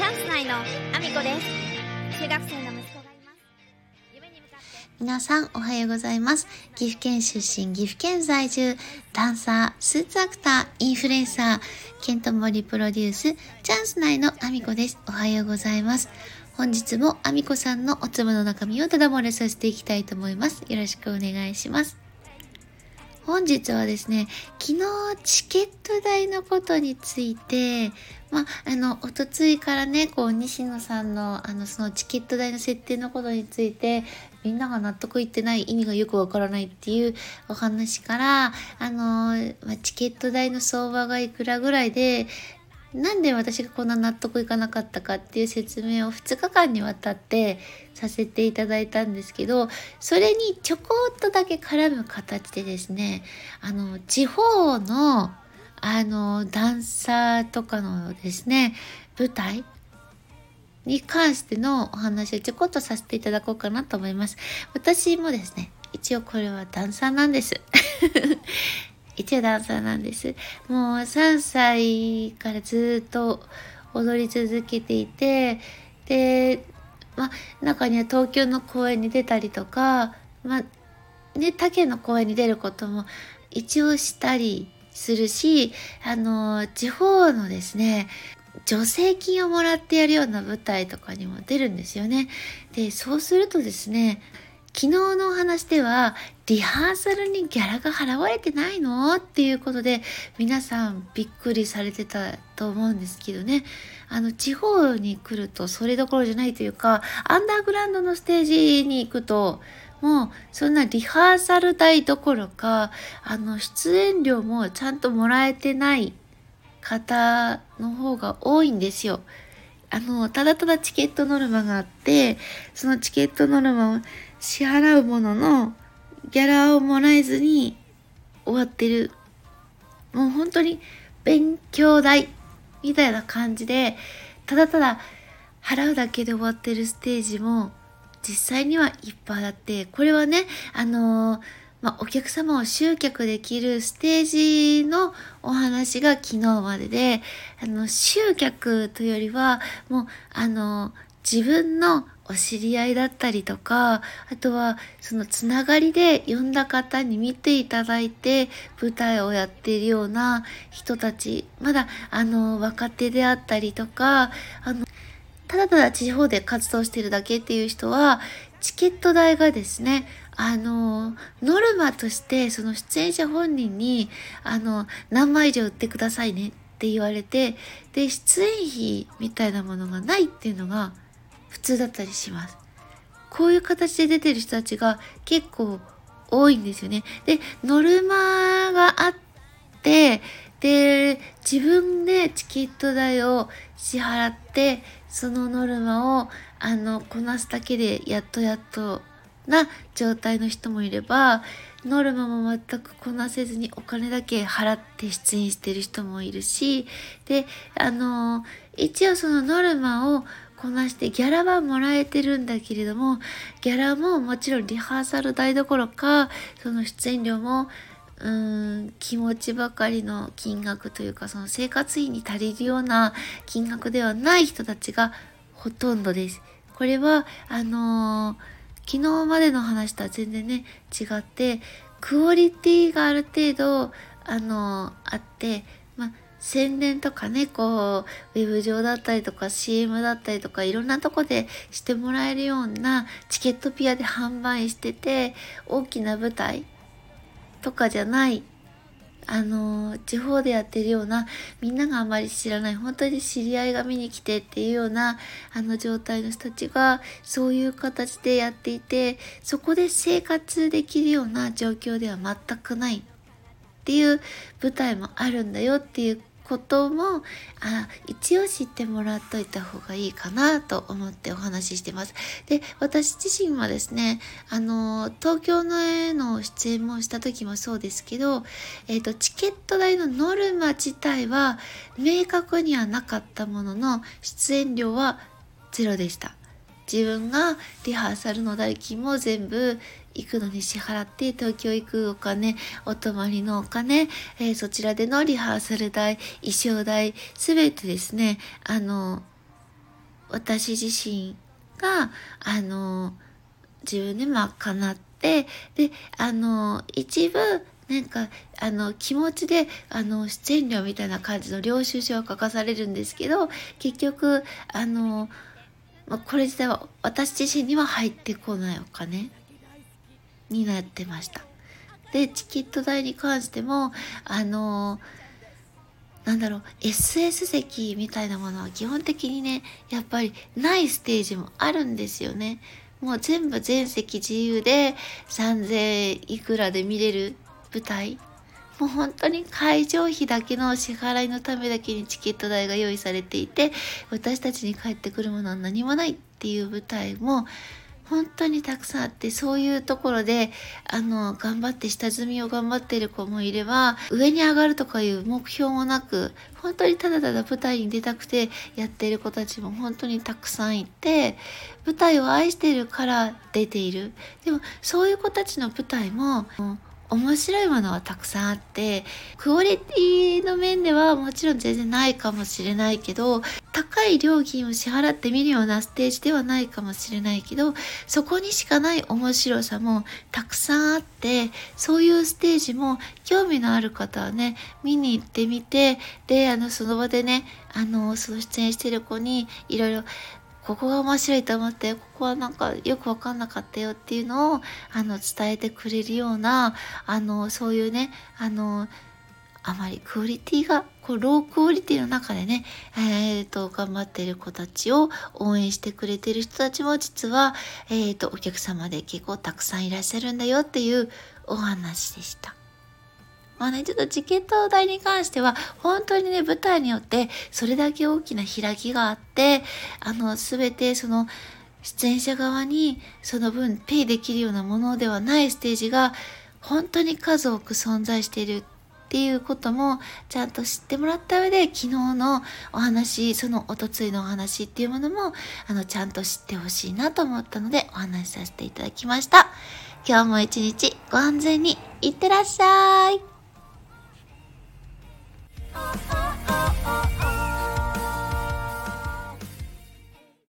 チャンス内のアミコです中学生の息子がいます夢に向かって皆さんおはようございます。岐阜県出身、岐阜県在住、ダンサー、スーツアクター、インフルエンサー、ケントモリプロデュース、チャンス内のアミコです。おはようございます。本日もアミコさんのお粒の中身をただ漏れさせていきたいと思います。よろしくお願いします。本日はですね、昨日チケット代のことについて、まあ、の、おとついからね、こう、西野さんの、あの、そのチケット代の設定のことについて、みんなが納得いってない意味がよくわからないっていうお話から、あの、ま、チケット代の相場がいくらぐらいで、なんで私がこんな納得いかなかったかっていう説明を2日間にわたってさせていただいたんですけど、それにちょこっとだけ絡む形でですね、あの、地方の、あの、ダンサーとかのですね、舞台に関してのお話をちょこっとさせていただこうかなと思います。私もですね、一応これはダンサーなんです。一応ダンサーなんです。もう3歳からずっと踊り続けていて、で、ま、中には東京の公演に出たりとか、ま、ね、他県の公演に出ることも一応したりするし、あの、地方のですね、助成金をもらってやるような舞台とかにも出るんですよね。で、そうするとですね、昨日のお話では、リハーサルにギャラが払われてないのっていうことで、皆さんびっくりされてたと思うんですけどね。あの、地方に来るとそれどころじゃないというか、アンダーグラウンドのステージに行くと、もうそんなリハーサル代どころか、あの、出演料もちゃんともらえてない方の方が多いんですよ。あの、ただただチケットノルマがあって、そのチケットノルマを支払うものの、ギャラをもらえずに終わってる。もう本当に勉強代みたいな感じで、ただただ払うだけで終わってるステージも実際にはいっぱいあって、これはね、あのーまあ、お客様を集客できるステージのお話が昨日までで、あの、集客というよりは、もう、あの、自分のお知り合いだったりとか、あとは、そのつながりで呼んだ方に見ていただいて、舞台をやっているような人たち、まだ、あの、若手であったりとか、あの、ただただ地方で活動してるだけっていう人は、チケット代がですね、あの、ノルマとして、その出演者本人に、あの、何枚以上売ってくださいねって言われて、で、出演費みたいなものがないっていうのが普通だったりします。こういう形で出てる人たちが結構多いんですよね。で、ノルマがあって、で、自分でチケット代を支払って、そのノルマを、あの、こなすだけで、やっとやっとな状態の人もいれば、ノルマも全くこなせずにお金だけ払って出演してる人もいるし、で、あの、一応そのノルマをこなしてギャラはもらえてるんだけれども、ギャラももちろんリハーサル代どころか、その出演料もうーん気持ちばかりの金額というかその生活費に足りるような金額ではない人たちがほとんどです。これはあのー昨日までの話とは全然ね違ってクオリティがある程度あのーあって宣伝とかね、こう、ウェブ上だったりとか CM だったりとかいろんなとこでしてもらえるようなチケットピアで販売してて、大きな舞台とかじゃない、あの、地方でやってるような、みんながあまり知らない、本当に知り合いが見に来てっていうような、あの状態の人たちが、そういう形でやっていて、そこで生活できるような状況では全くないっていう舞台もあるんだよっていうこともあ一応知ってもらっといた方がいいかなと思ってお話ししてます。で私自身はですねあの東京のへの出演もした時もそうですけど、えー、とチケット代のノルマ自体は明確にはなかったものの出演料はゼロでした。自分がリハーサルの代金も全部行くのに支払って東京行くお金お泊まりのお金、えーそちらでのリハーサル代衣装代すべてですねあの私自身が、あの、自分で賄って、で、あの、一部、なんか、あの、気持ちで、あの、出演料みたいな感じの領収書を書かされるんですけど、結局、あの、まあこれ自体は私自身には入ってこないお金。になってました。で、チケット代に関しても、あのなんだろう、SS 席みたいなものは基本的にね、やっぱりないステージもあるんですよね。もう全部全席自由で3000いくらで見れる舞台。もう本当に会場費だけの支払いのためだけにチケット代が用意されていて、私たちに帰ってくるものは何もないっていう舞台も本当にたくさんあってそういうところであの頑張って下積みを頑張っている子もいれば上に上がるとかいう目標もなく本当にただただ舞台に出たくてやっている子たちも本当にたくさんいて舞台を愛しているから出ている。でもそういう子たちの舞台も面白いものはたくさんあって、クオリティの面ではもちろん全然ないかもしれないけど、高い料金を支払って見るようなステージではないかもしれないけど、そこにしかない面白さもたくさんあって、そういうステージも興味のある方はね、見に行ってみて、で、あの、その場でね、あの、その出演してる子にいろいろここが面白いと思ってここはなんかよくわかんなかったよっていうのをあの伝えてくれるようなあのそういうねあのあまりクオリティがこうロークオリティの中でね、えーと、頑張っている子たちを応援してくれてる人たちも実は、えーとお客様で結構たくさんいらっしゃるんだよっていうお話でした。まあね、ちょっとチケット代に関しては、本当にね、舞台によってそれだけ大きな開きがあって、あの、すべてその、出演者側にその分ペイできるようなものではないステージが本当に数多く存在しているっていうこともちゃんと知ってもらった上で昨日のお話、そのおとついのお話っていうものもあのちゃんと知ってほしいなと思ったのでお話しさせていただきました。今日も一日ご安全にいってらっしゃい。